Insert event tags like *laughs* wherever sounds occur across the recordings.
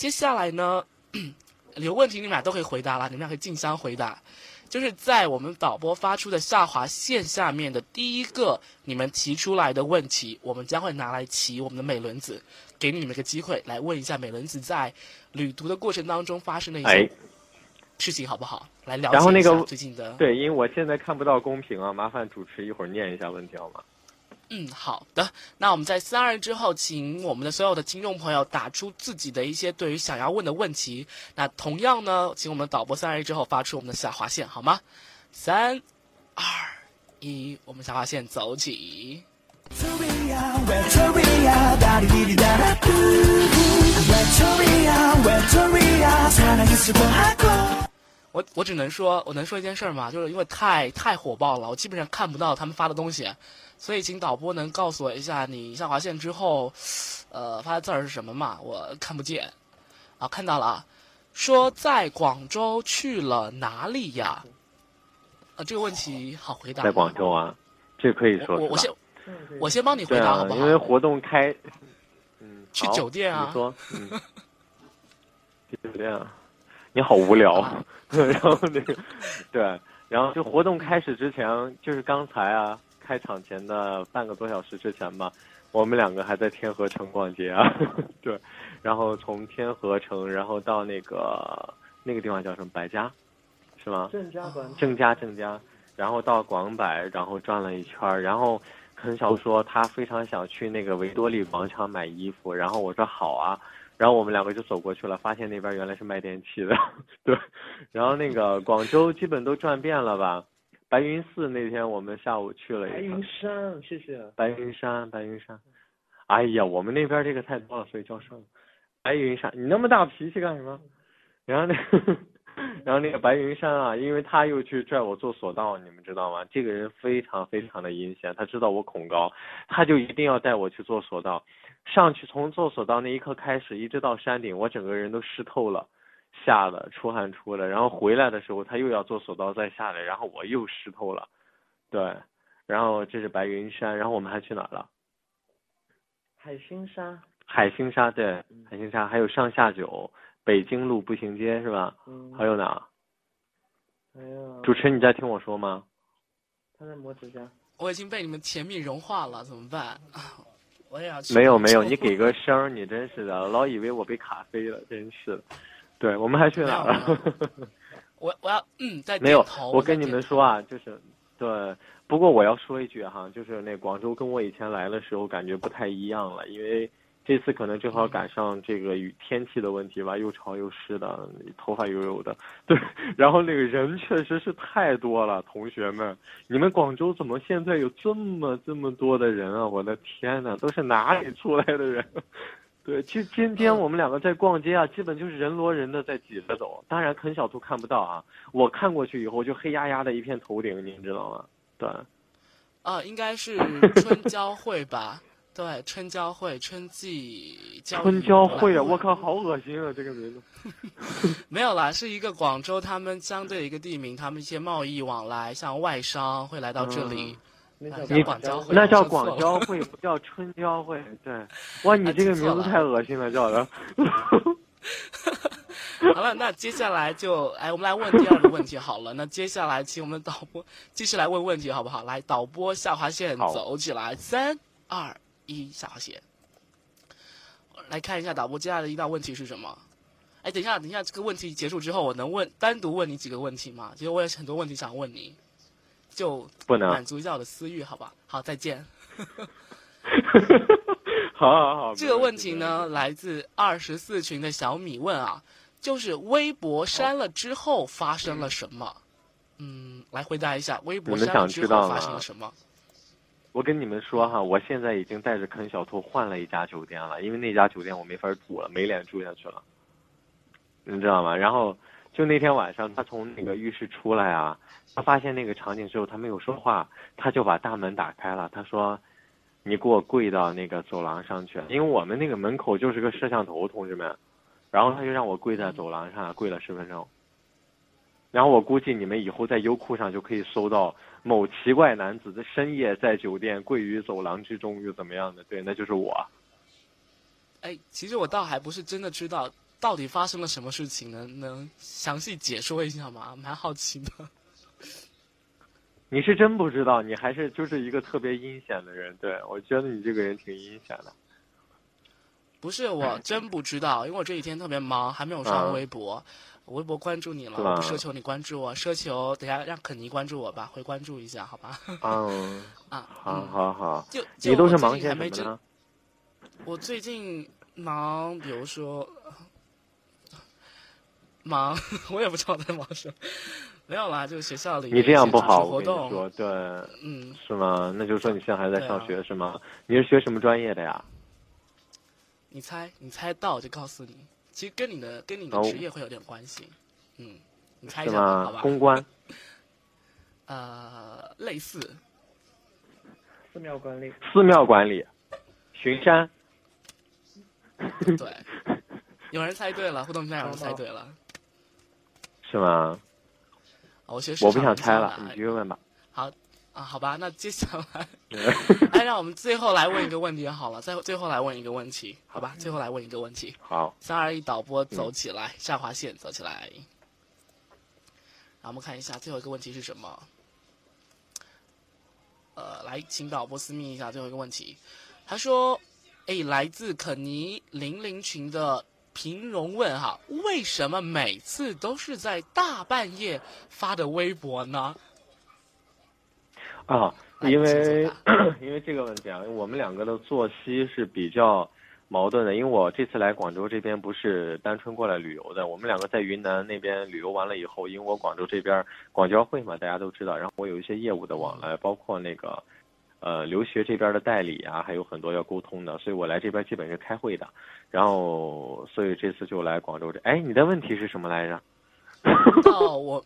接下来呢，*clears throat* 有问题你们俩都可以回答了，你们俩可以竞相回答。就是在我们导播发出的下划线下面的第一个你们提出来的问题，我们将会拿来骑我们的美轮子，给你们一个机会来问一下美轮子在旅途的过程当中发生的一哎些，事情，好不好？来了然后那个解一下最近的。对，因为我现在看不到公屏啊，麻烦主持一会儿念一下问题好吗？嗯，好的。那我们在三二之后，请我们的所有的听众朋友打出自己的一些对于想要问的问题。那同样呢，请我们导播三二之后发出我们的下划线，好吗？三二一，我们下划线走起。我我只能说，我能说一件事吗？就是因为太太火爆了，我基本上看不到他们发的东西。所以请导播能告诉我一下，你下划线之后，呃，发的字儿是什么嘛？我看不见。啊，看到了啊，说在广州去了哪里呀？啊，这个问题好回答。在广州啊，这可以说我我我先我先帮你回答好不，好？啊因为活动开，嗯，去酒店啊你说，嗯，去酒店啊，你好无聊。*laughs* 然后那个，对，然后就活动开始之前，就是刚才啊，开场前的半个多小时之前吧，我们两个还在天河城逛街啊，*laughs* 对，然后从天河城，然后到那个那个地方叫什么百家，是吗？郑家馆郑家郑家，然后到广百，然后转了一圈儿，然后很少说他非常想去那个维多利广场买衣服，然后我说好啊，然后我们两个就走过去了，发现那边原来是卖电器的，*laughs* 对，然后那个广州基本都转遍了吧，白云寺那天我们下午去了一白云，山，谢谢。白云山白云山，哎呀，我们那边这个太多了，所以叫上了白云山，你那么大脾气干什么？然后那个，*laughs* 然后那个白云山啊，因为他又去拽我做索道，你们知道吗？这个人非常非常的阴险，他知道我恐高，他就一定要带我去做索道。上去从做索道那一刻开始，一直到山顶，我整个人都湿透了，吓得出汗出的。然后回来的时候，他又要做索道再下来，然后我又湿透了，对。然后这是白云山，然后我们还去哪儿了？海心沙，海心沙，对，海心沙，还有上下九，北京路步行街是吧？嗯，还有哪？还有主持人，你在听我说吗？他在磨指甲，我已经被你们甜蜜融化了，怎么办？我也要去。没有没 *laughs* 有，你给个声儿，你真是的，老以为我被卡飞了，真是的。对，我们还去哪儿了？*laughs* 我我要嗯，在没有。我跟你们说啊，就是对，不过我要说一句哈，就是那广州跟我以前来的时候感觉不太一样了，因为这次可能正好赶上这个雨天气的问题吧，又潮又湿的，头发油油的，*laughs* 对，然后那个人确实是太多了，同学们，你们广州怎么现在有这么这么多的人啊？我的天呐，都是哪里出来的人？对，其实今天我们两个在逛街啊，基本就是人罗人的在挤着走。当然，肯小图看不到啊，我看过去以后就黑压压的一片头顶，您知道吗？对，啊，应该是 *laughs* 春交会吧？对，春交会，春季交春交会啊，我靠，好恶心啊，这个名字。*laughs* 没有啦，是一个广州，他们相对的一个地名，他们一些贸易往来，像外商会来到这里。那叫广交会那叫广交会，不叫春交会。*laughs* 对，哇，你这个名字太恶心了，叫的。*laughs* 好了，那接下来就哎，我们来问第二个问题好了。那接下来请我们导播继续来问问题好不好？来，导播下划线走起来，三二一，下划线。来看一下导播接下来的一道问题是什么？哎，等一下，等一下，这个问题结束之后，我能问单独问你几个问题吗？其实我有很多问题想问你，就不能满足一下我的私欲，好吧？好，再见。好 *laughs* 好好。*laughs* 这个问题呢，来自二十四群的小米问啊，就是微博删了之后发生了什么？嗯，来回答一下，微博删了之后发生了什么？我跟你们说哈，我现在已经带着坑小兔换了一家酒店了，因为那家酒店我没法住了，没脸住下去了，你知道吗？然后就那天晚上，他从那个浴室出来啊，他发现那个场景之后，他没有说话，他就把大门打开了，他说：“你给我跪到那个走廊上去，因为我们那个门口就是个摄像头，同志们。”然后他就让我跪在走廊上，跪了十分钟。然后我估计你们以后在优酷上就可以搜到某奇怪男子的深夜在酒店跪于走廊之中又怎么样的？对，那就是我。哎，其实我倒还不是真的知道到底发生了什么事情呢？能详细解说一下吗？蛮好奇的。你是真不知道，你还是就是一个特别阴险的人。对我觉得你这个人挺阴险的。不是，我 *laughs* 真不知道，因为我这几天特别忙，还没有刷嗯微博。微博关注你了，我不奢求你关注我，奢求等下让肯尼关注我吧，会关注一下，好吧？嗯，*laughs* 啊，好嗯好好。就你都是忙些什么呢？我最近忙，比如说忙，*laughs* 我也不知道在忙什么。没有啦，就是学校里你这样不好，活我跟你动，说，对，嗯，是吗？那就是说你现在还在上学是吗？你是学什么专业的呀？你猜，你猜到我就告诉你，其实跟你的跟你的哦职业会有点关系，嗯，你猜一下吧，好？吧？公关。呃，类似，寺庙管理，寺庙管理，巡山。对，有人猜对了，互动平台有人猜对了。是吗？我学市我不想猜了，的你继续问吧。好啊，好吧，那接下来，*laughs* 哎，让我们最后来问一个问题好了，再最后来问一个问题，好吧，最后来问一个问题。好，三二一，导播走起来，下划线走起来。然后我们看一下最后一个问题是什么？呃，来，请导播私密一下最后一个问题。他说：“哎，来自肯尼零零群的平荣问哈，为什么每次都是在大半夜发的微博呢？啊，因为 *clears throat* 因为这个问题啊，我们两个的作息是比较矛盾的。因为我这次来广州这边不是单纯过来旅游的，我们两个在云南那边旅游完了以后，因为我广州这边广交会嘛，大家都知道，然后我有一些业务的往来，包括那个呃留学这边的代理啊，还有很多要沟通的，所以我来这边基本是开会的。然后所以这次就来广州这，哎，你的问题是什么来着？哦，*laughs* 我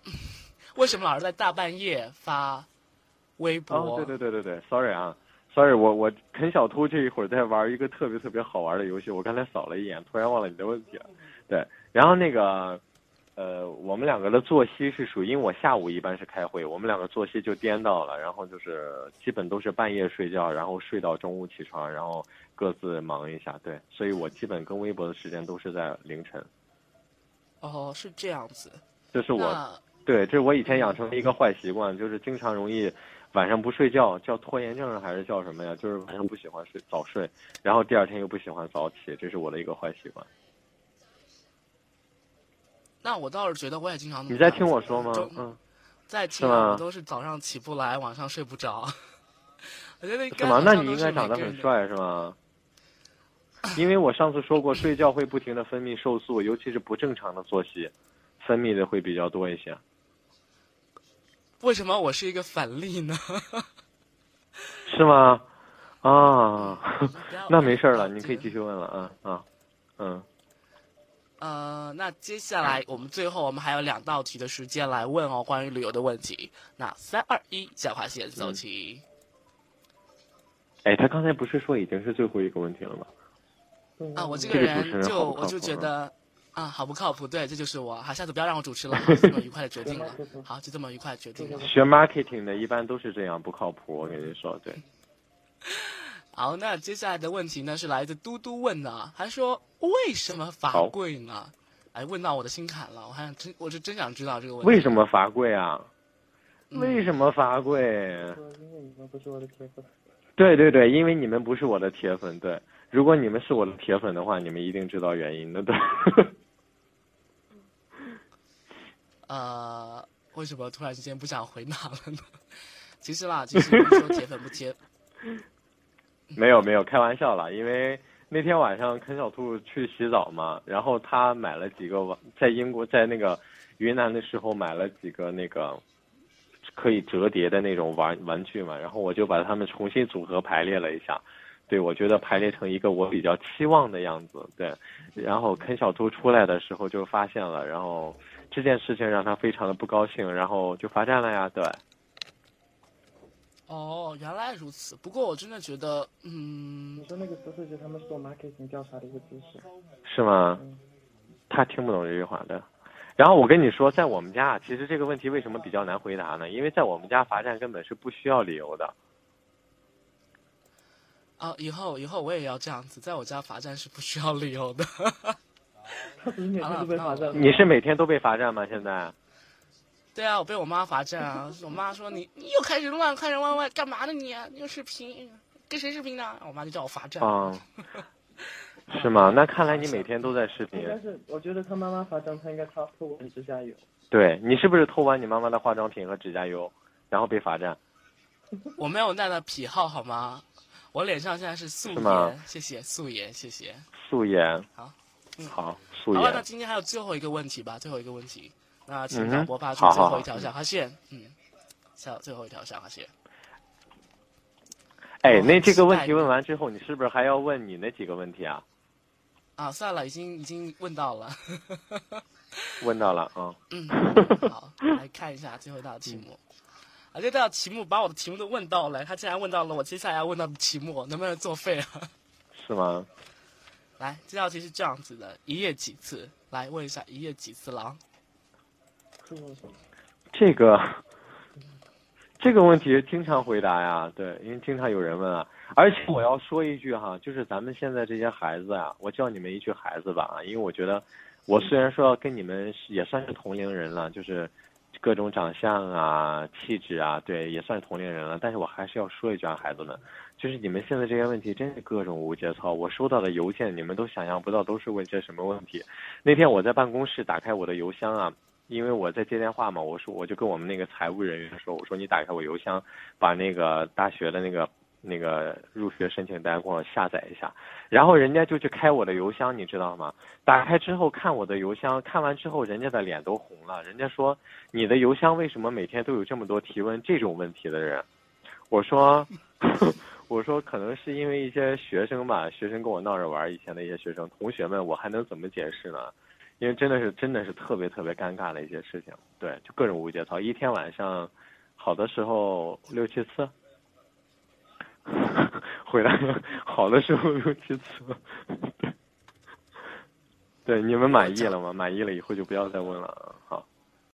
为什么老是在大半夜发微博？哦，对对对对对，sorry 啊，sorry，我我啃小兔这一会儿在玩一个特别特别好玩的游戏，我刚才扫了一眼，突然忘了你的问题了。对，然后那个，呃，我们两个的作息是属于，因为我下午一般是开会，我们两个作息就颠倒了，然后就是基本都是半夜睡觉，然后睡到中午起床，然后各自忙一下，对，所以我基本跟微博的时间都是在凌晨，哦，是这样子。这是我对，这是我以前养成的一个坏习惯，就是经常容易晚上不睡觉，叫拖延症还是叫什么呀？就是晚上不喜欢睡早睡，然后第二天又不喜欢早起，这是我的一个坏习惯。那我倒是觉得我也经常。你在听我说吗？嗯，在听我都是早上起不来，晚上睡不着。*laughs* 我觉得是吗？那你应该长得很。帅是吗？*laughs* 因为我上次说过，睡觉会不停的分泌瘦素，尤其是不正常的作息，分泌的会比较多一些。为什么我是一个反例呢？*laughs* 是吗？啊，那没事儿了，你可以继续问了啊啊，嗯，呃，那接下来我们最后我们还有两道题的时间来问哦，关于旅游的问题。那三二一，下划线走起。哎，他刚才不是说已经是最后一个问题了吗？嗯啊，我这这个人就我就觉得啊，好不靠谱。对，这就是我。好，下次不要让我主持了，*laughs* 好就这么愉快的决定了。好，就这么愉快的决定了。学 marketing 的一般都是这样，不靠谱。我跟你说，对，*laughs* 好，那接下来的问题呢是来自嘟嘟问的啊，他说为什么罚跪呢？哎，问到我的心坎了，我还想真，我是真想知道这个问题。为什么罚跪啊？嗯为什么罚跪？因为你们不是我的铁粉，对对对，因为你们不是我的铁粉，对。如果你们是我的铁粉的话，你们一定知道原因的，对。呃，为什么突然之间不想回答了呢？其实啦，其实说铁粉不铁，*laughs* 没有没有，开玩笑啦，因为那天晚上啃小兔去洗澡嘛，然后他买了几个玩，在英国在那个云南的时候买了几个那个可以折叠的那种玩玩具嘛，然后我就把它们重新组合排列了一下，对我觉得排列成一个我比较期望的样子，对，然后啃小兔出来的时候就发现了，然后这件事情让他非常的不高兴，然后就罚站了呀，对。哦，原来如此。不过我真的觉得，嗯你，说那个知识就是他们做 marketing 调查的一个知识，是吗嗯？他听不懂这句话的。然后我跟你说，在我们家，其实这个问题为什么比较难回答呢？因为在我们家罚站根本是不需要理由的。啊，以后以后我也要这样子，在我家罚站是不需要理由的。他不是每天都被罚站吗？你是每天都被罚站吗？现在？对啊，我被我妈罚站啊！我妈说你你又开始乱看人歪歪，干嘛呢你？你又视频，跟谁视频呢？我妈就叫我罚站。啊、*laughs* 是吗？那看来你每天都在视频但。是，我觉得他妈妈罚站，他应该擦偷完指甲油。对你是不是偷完你妈妈的化妆品和指甲油，然后被罚站？*laughs* 我没有那样的癖好好吗？我脸上现在是素颜，谢谢素颜，谢谢。素颜。好。嗯好，素好了，那。今天还有最后一个问题吧，最后一个问题，那嗯请播发出最后一条小哈线，嗯，下最后一条小哈线。哎，那这个问题问完之后，你是不是还要问你那几个问题啊？啊，算了，已经已经问到了。*laughs* 问到了啊、嗯，*laughs* 好，来看一下最后一道题目。啊，这道题目把我的题目都问到了，他竟然问到了我接下来要问到的题目，能不能作废啊？是吗？来，这道题是这样子的：一夜几次？来问一下，一夜几次狼？这个这个问题经常回答呀，对，因为经常有人问啊。而且我要说一句哈，就是咱们现在这些孩子啊，我叫你们一句孩子吧啊，因为我觉得我虽然说跟你们也算是同龄人了，就是各种长相啊、气质啊，对，也算是同龄人了，但是我还是要说一句啊，孩子们，就是你们现在这些问题真是各种无节操。我收到的邮件，你们都想象不到都是问些什么问题。那天我在办公室打开我的邮箱啊，因为我在接电话嘛，我说我就跟我们那个财务人员说，我说你打开我邮箱，把那个大学的那个那个入学申请单给我下载一下。然后人家就去开我的邮箱，你知道吗？打开之后看我的邮箱，看完之后人家的脸都红了，人家说你的邮箱为什么每天都有这么多提问这种问题的人？我说。*laughs* 我说可能是因为一些学生吧，学生跟我闹着玩，以前的一些学生同学们，我还能怎么解释呢？因为真的是真的是特别特别尴尬的一些事情，对，就各种无节操，一天晚上，好的时候六七次，*laughs* 回来了好的时候六七次，*laughs* 对，你们满意了吗？满意了以后就不要再问了好。